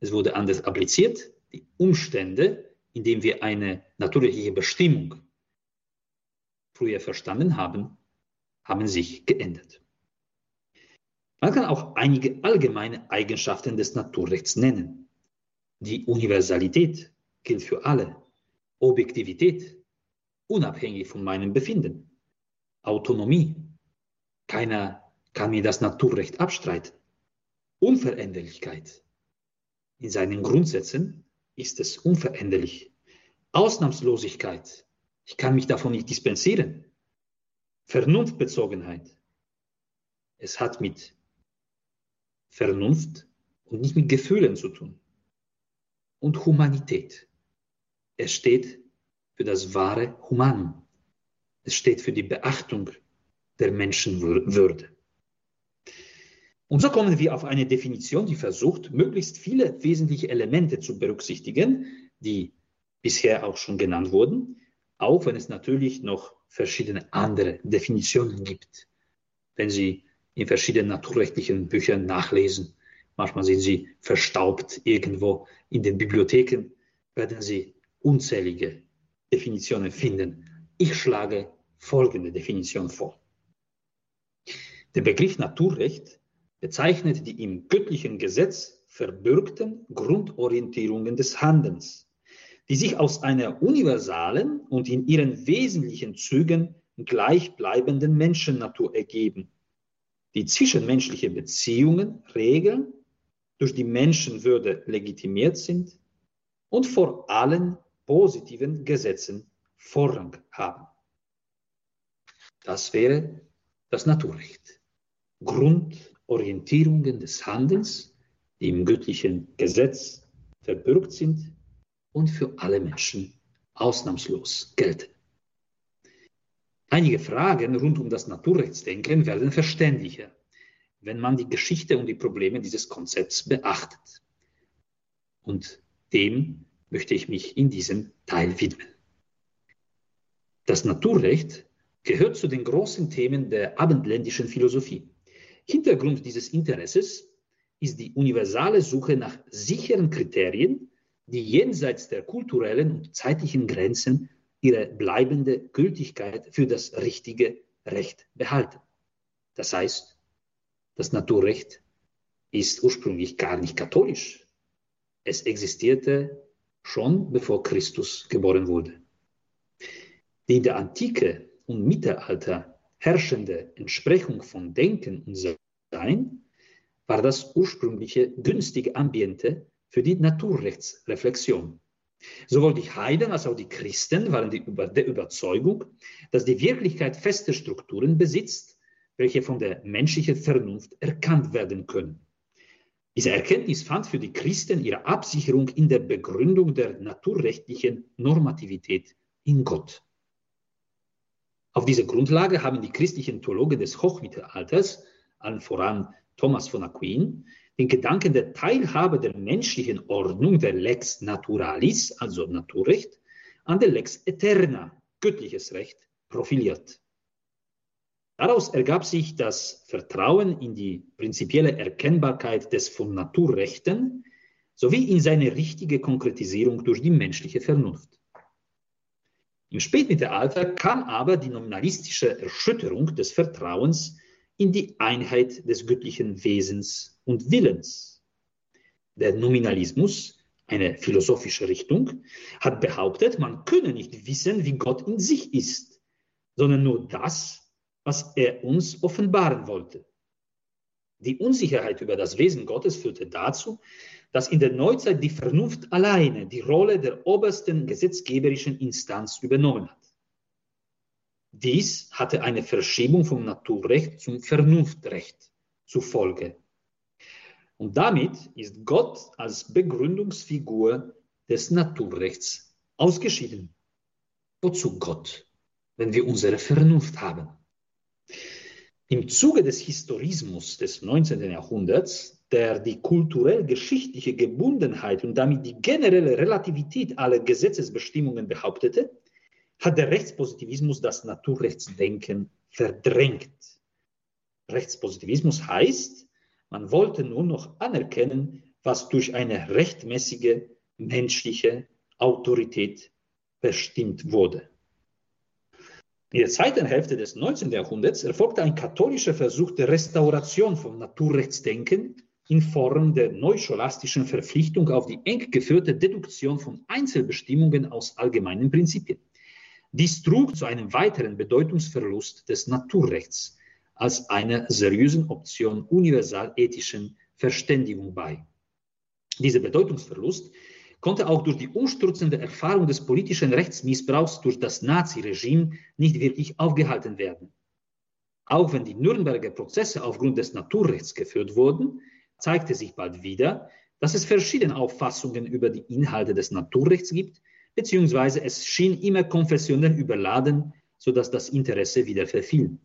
es wurde anders appliziert. Die Umstände, in denen wir eine natürliche Bestimmung früher verstanden haben, haben sich geändert. Man kann auch einige allgemeine Eigenschaften des Naturrechts nennen. Die Universalität gilt für alle. Objektivität, unabhängig von meinem Befinden. Autonomie. Keiner kann mir das Naturrecht abstreiten. Unveränderlichkeit. In seinen Grundsätzen ist es unveränderlich. Ausnahmslosigkeit. Ich kann mich davon nicht dispensieren. Vernunftbezogenheit. Es hat mit Vernunft und nicht mit Gefühlen zu tun. Und Humanität. Es steht für das wahre Humanum. Es steht für die Beachtung der Menschenwürde. Und so kommen wir auf eine Definition, die versucht, möglichst viele wesentliche Elemente zu berücksichtigen, die bisher auch schon genannt wurden, auch wenn es natürlich noch verschiedene andere Definitionen gibt. Wenn Sie in verschiedenen naturrechtlichen Büchern nachlesen, manchmal sind sie verstaubt irgendwo in den Bibliotheken, werden Sie unzählige Definitionen finden. Ich schlage folgende Definition vor. Der Begriff Naturrecht bezeichnet die im göttlichen Gesetz verbürgten Grundorientierungen des Handelns, die sich aus einer universalen und in ihren wesentlichen Zügen gleichbleibenden Menschennatur ergeben, die zwischenmenschliche Beziehungen regeln, durch die Menschenwürde legitimiert sind und vor allen positiven Gesetzen Vorrang haben. Das wäre das Naturrecht. Grund Orientierungen des Handelns, die im göttlichen Gesetz verbürgt sind und für alle Menschen ausnahmslos gelten. Einige Fragen rund um das Naturrechtsdenken werden verständlicher, wenn man die Geschichte und die Probleme dieses Konzepts beachtet. Und dem möchte ich mich in diesem Teil widmen. Das Naturrecht gehört zu den großen Themen der abendländischen Philosophie. Hintergrund dieses Interesses ist die universale Suche nach sicheren Kriterien, die jenseits der kulturellen und zeitlichen Grenzen ihre bleibende Gültigkeit für das richtige Recht behalten. Das heißt, das Naturrecht ist ursprünglich gar nicht katholisch. Es existierte schon bevor Christus geboren wurde. Die in der Antike und Mittelalter herrschende Entsprechung von Denken und Sein war das ursprüngliche günstige Ambiente für die Naturrechtsreflexion. Sowohl die Heiden als auch die Christen waren der Überzeugung, dass die Wirklichkeit feste Strukturen besitzt, welche von der menschlichen Vernunft erkannt werden können. Diese Erkenntnis fand für die Christen ihre Absicherung in der Begründung der naturrechtlichen Normativität in Gott. Auf dieser Grundlage haben die christlichen Theologen des Hochmittelalters, allen voran Thomas von Aquin, den Gedanken der Teilhabe der menschlichen Ordnung, der Lex Naturalis, also Naturrecht, an der Lex Eterna, göttliches Recht, profiliert. Daraus ergab sich das Vertrauen in die prinzipielle Erkennbarkeit des von Naturrechten sowie in seine richtige Konkretisierung durch die menschliche Vernunft. Im Spätmittelalter kam aber die nominalistische Erschütterung des Vertrauens in die Einheit des göttlichen Wesens und Willens. Der Nominalismus, eine philosophische Richtung, hat behauptet, man könne nicht wissen, wie Gott in sich ist, sondern nur das, was er uns offenbaren wollte. Die Unsicherheit über das Wesen Gottes führte dazu, dass in der Neuzeit die Vernunft alleine die Rolle der obersten gesetzgeberischen Instanz übernommen hat. Dies hatte eine Verschiebung vom Naturrecht zum Vernunftrecht zur Folge. Und damit ist Gott als Begründungsfigur des Naturrechts ausgeschieden. Wozu Gott, wenn wir unsere Vernunft haben? Im Zuge des Historismus des 19. Jahrhunderts, der die kulturell-geschichtliche Gebundenheit und damit die generelle Relativität aller Gesetzesbestimmungen behauptete, hat der Rechtspositivismus das Naturrechtsdenken verdrängt. Rechtspositivismus heißt, man wollte nur noch anerkennen, was durch eine rechtmäßige menschliche Autorität bestimmt wurde. In der zweiten Hälfte des 19. Jahrhunderts erfolgte ein katholischer Versuch der Restauration vom Naturrechtsdenken in Form der neuscholastischen Verpflichtung auf die eng geführte Deduktion von Einzelbestimmungen aus allgemeinen Prinzipien. Dies trug zu einem weiteren Bedeutungsverlust des Naturrechts als einer seriösen Option universal ethischen Verständigung bei. Dieser Bedeutungsverlust konnte auch durch die umstürzende Erfahrung des politischen Rechtsmissbrauchs durch das Naziregime nicht wirklich aufgehalten werden. Auch wenn die Nürnberger Prozesse aufgrund des Naturrechts geführt wurden, zeigte sich bald wieder, dass es verschiedene Auffassungen über die Inhalte des Naturrechts gibt, beziehungsweise es schien immer konfessionell überladen, sodass das Interesse wieder verfiel.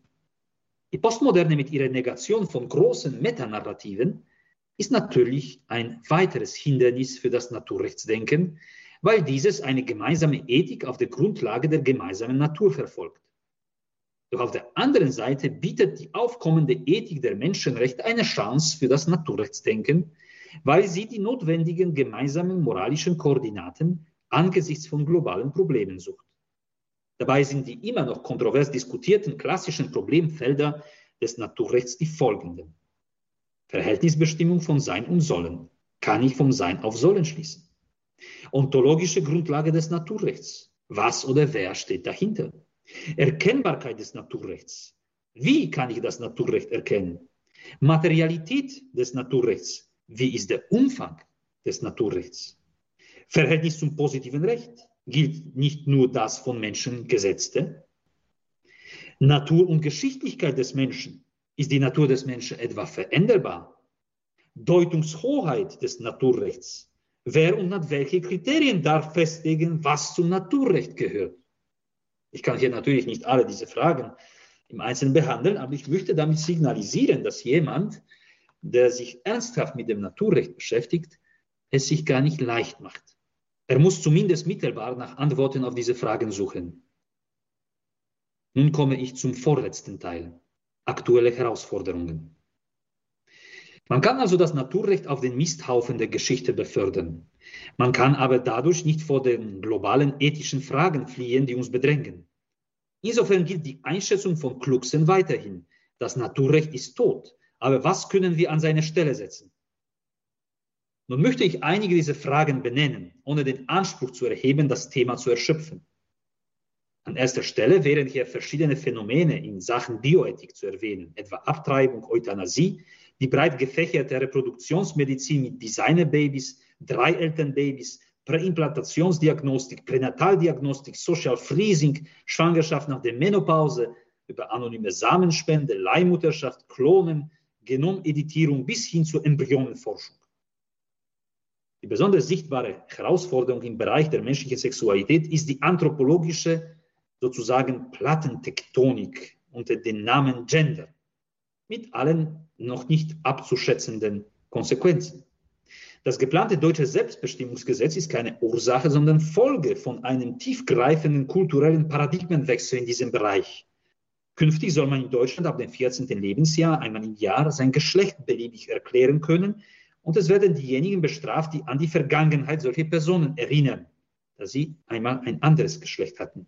Die Postmoderne mit ihrer Negation von großen Metanarrativen ist natürlich ein weiteres Hindernis für das Naturrechtsdenken, weil dieses eine gemeinsame Ethik auf der Grundlage der gemeinsamen Natur verfolgt. Doch auf der anderen Seite bietet die aufkommende Ethik der Menschenrechte eine Chance für das Naturrechtsdenken, weil sie die notwendigen gemeinsamen moralischen Koordinaten angesichts von globalen Problemen sucht. Dabei sind die immer noch kontrovers diskutierten klassischen Problemfelder des Naturrechts die folgenden. Verhältnisbestimmung von Sein und Sollen. Kann ich vom Sein auf Sollen schließen? Ontologische Grundlage des Naturrechts. Was oder wer steht dahinter? Erkennbarkeit des Naturrechts. Wie kann ich das Naturrecht erkennen? Materialität des Naturrechts. Wie ist der Umfang des Naturrechts? Verhältnis zum positiven Recht. Gilt nicht nur das von Menschen Gesetzte? Natur und Geschichtlichkeit des Menschen. Ist die Natur des Menschen etwa veränderbar? Deutungshoheit des Naturrechts. Wer und nach welchen Kriterien darf festlegen, was zum Naturrecht gehört? Ich kann hier natürlich nicht alle diese Fragen im Einzelnen behandeln, aber ich möchte damit signalisieren, dass jemand, der sich ernsthaft mit dem Naturrecht beschäftigt, es sich gar nicht leicht macht. Er muss zumindest mittelbar nach Antworten auf diese Fragen suchen. Nun komme ich zum vorletzten Teil aktuelle Herausforderungen. Man kann also das Naturrecht auf den Misthaufen der Geschichte befördern. Man kann aber dadurch nicht vor den globalen ethischen Fragen fliehen, die uns bedrängen. Insofern gilt die Einschätzung von Kluxen weiterhin. Das Naturrecht ist tot. Aber was können wir an seine Stelle setzen? Nun möchte ich einige dieser Fragen benennen, ohne den Anspruch zu erheben, das Thema zu erschöpfen. An erster Stelle wären hier verschiedene Phänomene in Sachen Bioethik zu erwähnen, etwa Abtreibung, Euthanasie, die breit gefächerte Reproduktionsmedizin mit Designerbabys, Dreielternbabys, Präimplantationsdiagnostik, Pränataldiagnostik, Social Freezing, Schwangerschaft nach der Menopause, über anonyme Samenspende, Leihmutterschaft, Klonen, Genomeditierung bis hin zur Embryonenforschung. Die besonders sichtbare Herausforderung im Bereich der menschlichen Sexualität ist die anthropologische sozusagen Plattentektonik unter dem Namen Gender mit allen noch nicht abzuschätzenden Konsequenzen. Das geplante deutsche Selbstbestimmungsgesetz ist keine Ursache, sondern Folge von einem tiefgreifenden kulturellen Paradigmenwechsel in diesem Bereich. Künftig soll man in Deutschland ab dem 14. Lebensjahr einmal im Jahr sein Geschlecht beliebig erklären können und es werden diejenigen bestraft, die an die Vergangenheit solcher Personen erinnern, da sie einmal ein anderes Geschlecht hatten.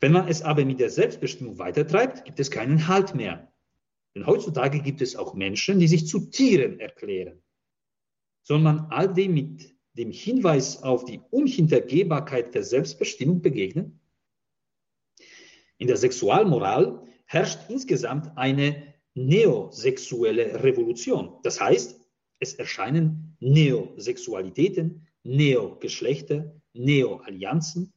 Wenn man es aber mit der Selbstbestimmung weitertreibt, gibt es keinen Halt mehr. Denn heutzutage gibt es auch Menschen, die sich zu Tieren erklären. Soll man all dem mit dem Hinweis auf die Unhintergehbarkeit der Selbstbestimmung begegnen? In der Sexualmoral herrscht insgesamt eine neosexuelle Revolution. Das heißt, es erscheinen Neosexualitäten, Neogeschlechter, Neoallianzen,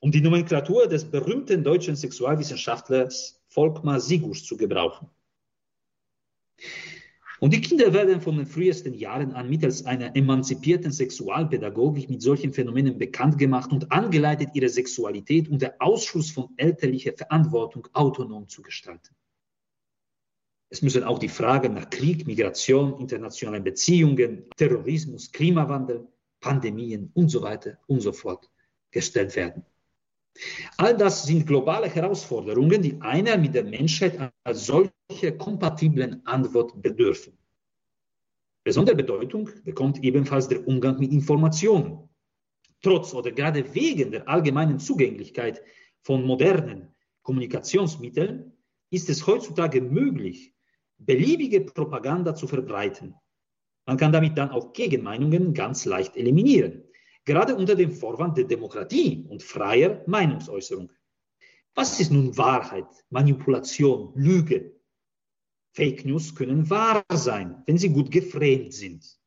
um die Nomenklatur des berühmten deutschen Sexualwissenschaftlers Volkmar Sigusch zu gebrauchen. Und die Kinder werden von den frühesten Jahren an mittels einer emanzipierten Sexualpädagogik mit solchen Phänomenen bekannt gemacht und angeleitet, ihre Sexualität unter Ausschluss von elterlicher Verantwortung autonom zu gestalten. Es müssen auch die Fragen nach Krieg, Migration, internationalen Beziehungen, Terrorismus, Klimawandel, Pandemien und so weiter und so fort gestellt werden. All das sind globale Herausforderungen, die einer mit der Menschheit als solche kompatiblen Antwort bedürfen. Besondere Bedeutung bekommt ebenfalls der Umgang mit Informationen. Trotz oder gerade wegen der allgemeinen Zugänglichkeit von modernen Kommunikationsmitteln ist es heutzutage möglich, beliebige Propaganda zu verbreiten. Man kann damit dann auch Gegenmeinungen ganz leicht eliminieren gerade unter dem Vorwand der Demokratie und freier Meinungsäußerung. Was ist nun Wahrheit, Manipulation, Lüge? Fake News können wahr sein, wenn sie gut geframed sind.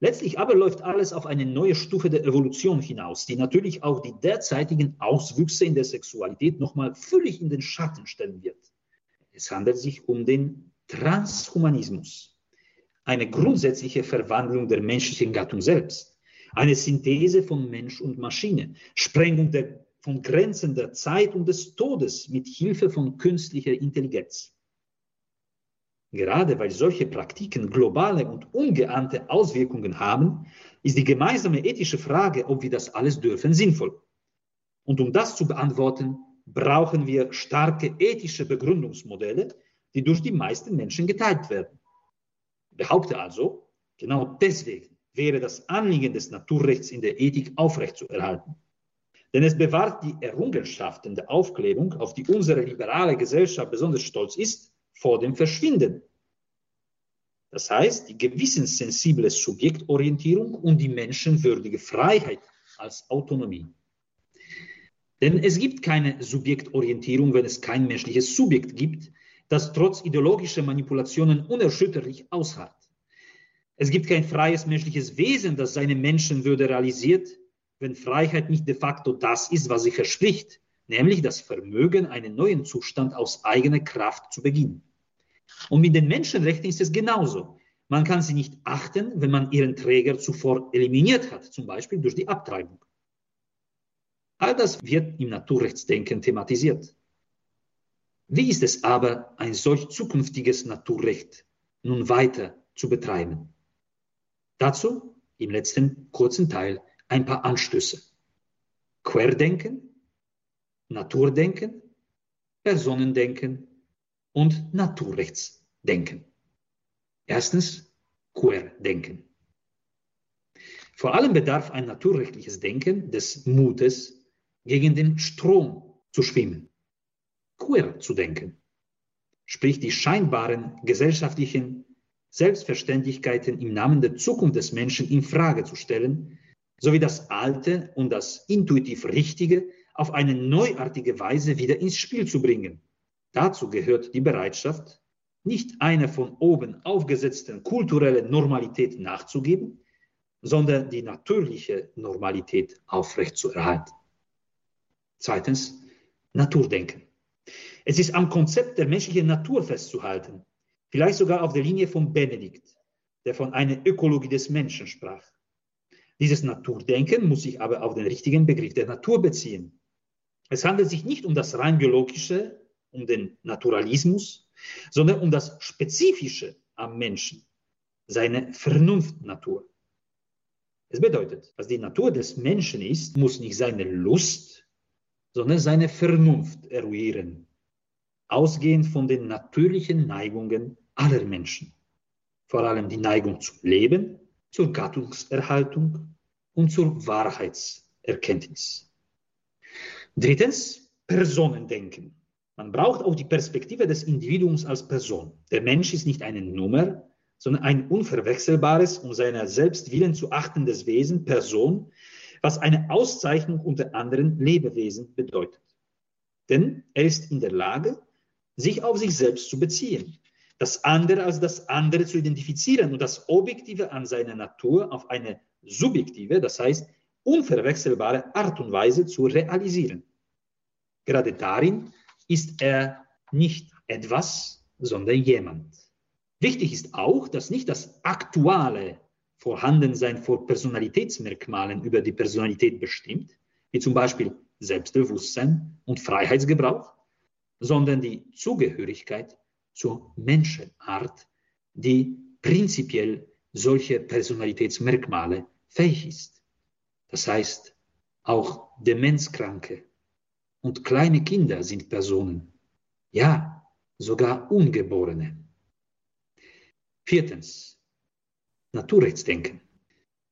Letztlich aber läuft alles auf eine neue Stufe der Evolution hinaus, die natürlich auch die derzeitigen Auswüchse in der Sexualität nochmal völlig in den Schatten stellen wird. Es handelt sich um den Transhumanismus, eine grundsätzliche Verwandlung der menschlichen Gattung selbst eine Synthese von Mensch und Maschine, Sprengung der, von Grenzen der Zeit und des Todes mit Hilfe von künstlicher Intelligenz. Gerade weil solche Praktiken globale und ungeahnte Auswirkungen haben, ist die gemeinsame ethische Frage, ob wir das alles dürfen, sinnvoll. Und um das zu beantworten, brauchen wir starke ethische Begründungsmodelle, die durch die meisten Menschen geteilt werden. Ich behaupte also, genau deswegen wäre das Anliegen des Naturrechts in der Ethik aufrechtzuerhalten. Denn es bewahrt die Errungenschaften der Aufklärung, auf die unsere liberale Gesellschaft besonders stolz ist, vor dem Verschwinden. Das heißt, die gewissenssensible Subjektorientierung und die menschenwürdige Freiheit als Autonomie. Denn es gibt keine Subjektorientierung, wenn es kein menschliches Subjekt gibt, das trotz ideologischer Manipulationen unerschütterlich ausharrt. Es gibt kein freies menschliches Wesen, das seine Menschenwürde realisiert, wenn Freiheit nicht de facto das ist, was sie verspricht, nämlich das Vermögen, einen neuen Zustand aus eigener Kraft zu beginnen. Und mit den Menschenrechten ist es genauso. Man kann sie nicht achten, wenn man ihren Träger zuvor eliminiert hat, zum Beispiel durch die Abtreibung. All das wird im Naturrechtsdenken thematisiert. Wie ist es aber, ein solch zukünftiges Naturrecht nun weiter zu betreiben? Dazu im letzten kurzen Teil ein paar Anstöße. Querdenken, Naturdenken, Personendenken und Naturrechtsdenken. Erstens Querdenken. Vor allem bedarf ein naturrechtliches Denken des Mutes, gegen den Strom zu schwimmen, queer zu denken, sprich die scheinbaren gesellschaftlichen Selbstverständlichkeiten im Namen der Zukunft des Menschen in Frage zu stellen, sowie das Alte und das intuitiv Richtige auf eine neuartige Weise wieder ins Spiel zu bringen. Dazu gehört die Bereitschaft, nicht einer von oben aufgesetzten kulturellen Normalität nachzugeben, sondern die natürliche Normalität aufrechtzuerhalten. Zweitens, Naturdenken. Es ist am Konzept der menschlichen Natur festzuhalten, vielleicht sogar auf der Linie von Benedikt, der von einer Ökologie des Menschen sprach. Dieses Naturdenken muss sich aber auf den richtigen Begriff der Natur beziehen. Es handelt sich nicht um das rein biologische, um den Naturalismus, sondern um das Spezifische am Menschen, seine Vernunftnatur. Es bedeutet, was die Natur des Menschen ist, muss nicht seine Lust, sondern seine Vernunft eruieren ausgehend von den natürlichen Neigungen aller Menschen. Vor allem die Neigung zum Leben, zur Gattungserhaltung und zur Wahrheitserkenntnis. Drittens, Personendenken. Man braucht auch die Perspektive des Individuums als Person. Der Mensch ist nicht eine Nummer, sondern ein unverwechselbares, um seiner selbst willen zu achtendes Wesen, Person, was eine Auszeichnung unter anderen Lebewesen bedeutet. Denn er ist in der Lage, sich auf sich selbst zu beziehen, das andere als das andere zu identifizieren und das Objektive an seiner Natur auf eine subjektive, das heißt unverwechselbare Art und Weise zu realisieren. Gerade darin ist er nicht etwas, sondern jemand. Wichtig ist auch, dass nicht das aktuelle Vorhandensein von Personalitätsmerkmalen über die Personalität bestimmt, wie zum Beispiel Selbstbewusstsein und Freiheitsgebrauch, sondern die Zugehörigkeit zur Menschenart, die prinzipiell solche Personalitätsmerkmale fähig ist. Das heißt, auch Demenzkranke und kleine Kinder sind Personen, ja, sogar Ungeborene. Viertens, Naturrechtsdenken.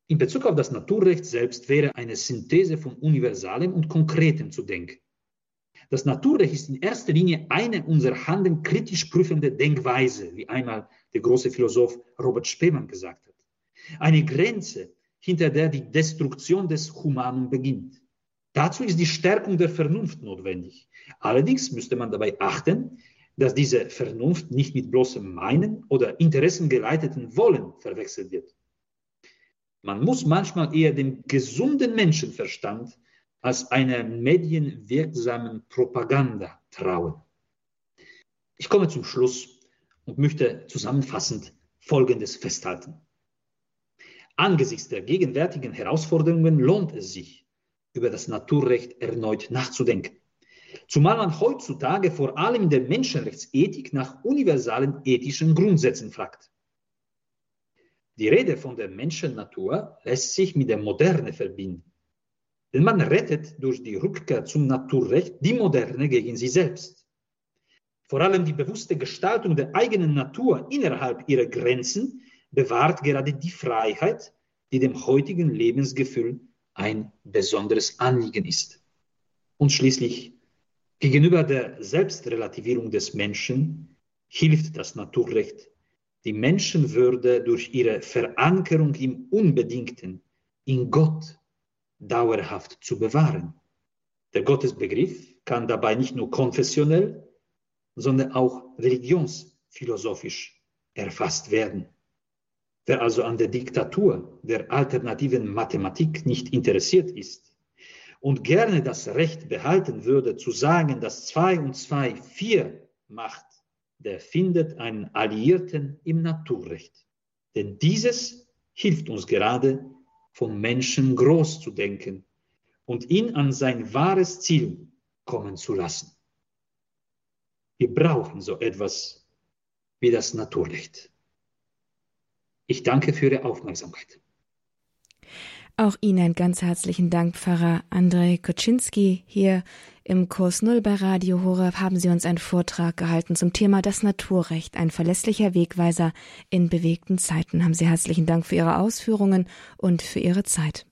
In Bezug auf das Naturrecht selbst wäre eine Synthese von Universalem und Konkretem zu denken. Das Naturrecht ist in erster Linie eine unser Handeln kritisch prüfende Denkweise, wie einmal der große Philosoph Robert Spemann gesagt hat. Eine Grenze, hinter der die Destruktion des Humanum beginnt. Dazu ist die Stärkung der Vernunft notwendig. Allerdings müsste man dabei achten, dass diese Vernunft nicht mit bloßem Meinen oder interessengeleiteten Wollen verwechselt wird. Man muss manchmal eher dem gesunden Menschenverstand als einer medienwirksamen Propaganda trauen. Ich komme zum Schluss und möchte zusammenfassend Folgendes festhalten. Angesichts der gegenwärtigen Herausforderungen lohnt es sich, über das Naturrecht erneut nachzudenken. Zumal man heutzutage vor allem in der Menschenrechtsethik nach universalen ethischen Grundsätzen fragt. Die Rede von der Menschennatur lässt sich mit der Moderne verbinden. Denn man rettet durch die Rückkehr zum Naturrecht die Moderne gegen sie selbst. Vor allem die bewusste Gestaltung der eigenen Natur innerhalb ihrer Grenzen bewahrt gerade die Freiheit, die dem heutigen Lebensgefühl ein besonderes Anliegen ist. Und schließlich Gegenüber der Selbstrelativierung des Menschen hilft das Naturrecht, die Menschenwürde durch ihre Verankerung im Unbedingten, in Gott, dauerhaft zu bewahren. Der Gottesbegriff kann dabei nicht nur konfessionell, sondern auch religionsphilosophisch erfasst werden. Wer also an der Diktatur der alternativen Mathematik nicht interessiert ist, und gerne das Recht behalten würde, zu sagen, dass zwei und zwei vier macht, der findet einen Alliierten im Naturrecht. Denn dieses hilft uns gerade, vom Menschen groß zu denken und ihn an sein wahres Ziel kommen zu lassen. Wir brauchen so etwas wie das Naturrecht. Ich danke für Ihre Aufmerksamkeit. Auch Ihnen ganz herzlichen Dank, Pfarrer Andrei Koczynski. Hier im Kurs Null bei Radio Horeb haben Sie uns einen Vortrag gehalten zum Thema das Naturrecht, ein verlässlicher Wegweiser in bewegten Zeiten. Haben Sie herzlichen Dank für Ihre Ausführungen und für Ihre Zeit.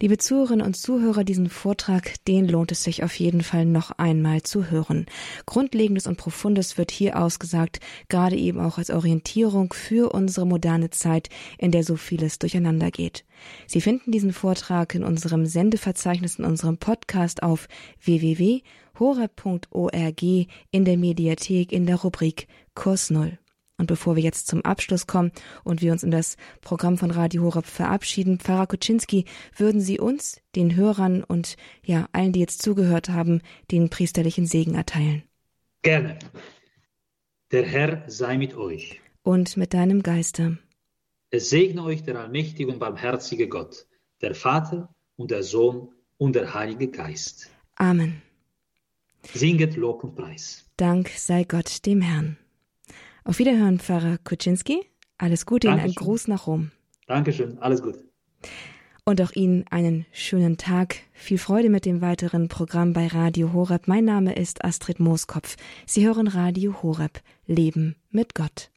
Liebe Zuhörerinnen und Zuhörer, diesen Vortrag, den lohnt es sich auf jeden Fall noch einmal zu hören. Grundlegendes und Profundes wird hier ausgesagt, gerade eben auch als Orientierung für unsere moderne Zeit, in der so vieles durcheinander geht. Sie finden diesen Vortrag in unserem Sendeverzeichnis in unserem Podcast auf www.horeb.org in der Mediathek in der Rubrik Kurs Null. Und bevor wir jetzt zum Abschluss kommen und wir uns in das Programm von Radio Horeb verabschieden, Pfarrer Kuczynski, würden Sie uns, den Hörern und ja, allen, die jetzt zugehört haben, den priesterlichen Segen erteilen? Gerne. Der Herr sei mit euch. Und mit deinem Geiste. Es segne euch der allmächtige und barmherzige Gott, der Vater und der Sohn und der Heilige Geist. Amen. Singet Lob und Preis. Dank sei Gott dem Herrn. Auf Wiederhören, Pfarrer Kuczynski. Alles Gute Ihnen, ein Gruß nach Rom. Dankeschön, alles gut. Und auch Ihnen einen schönen Tag. Viel Freude mit dem weiteren Programm bei Radio Horeb. Mein Name ist Astrid Mooskopf. Sie hören Radio Horeb. Leben mit Gott.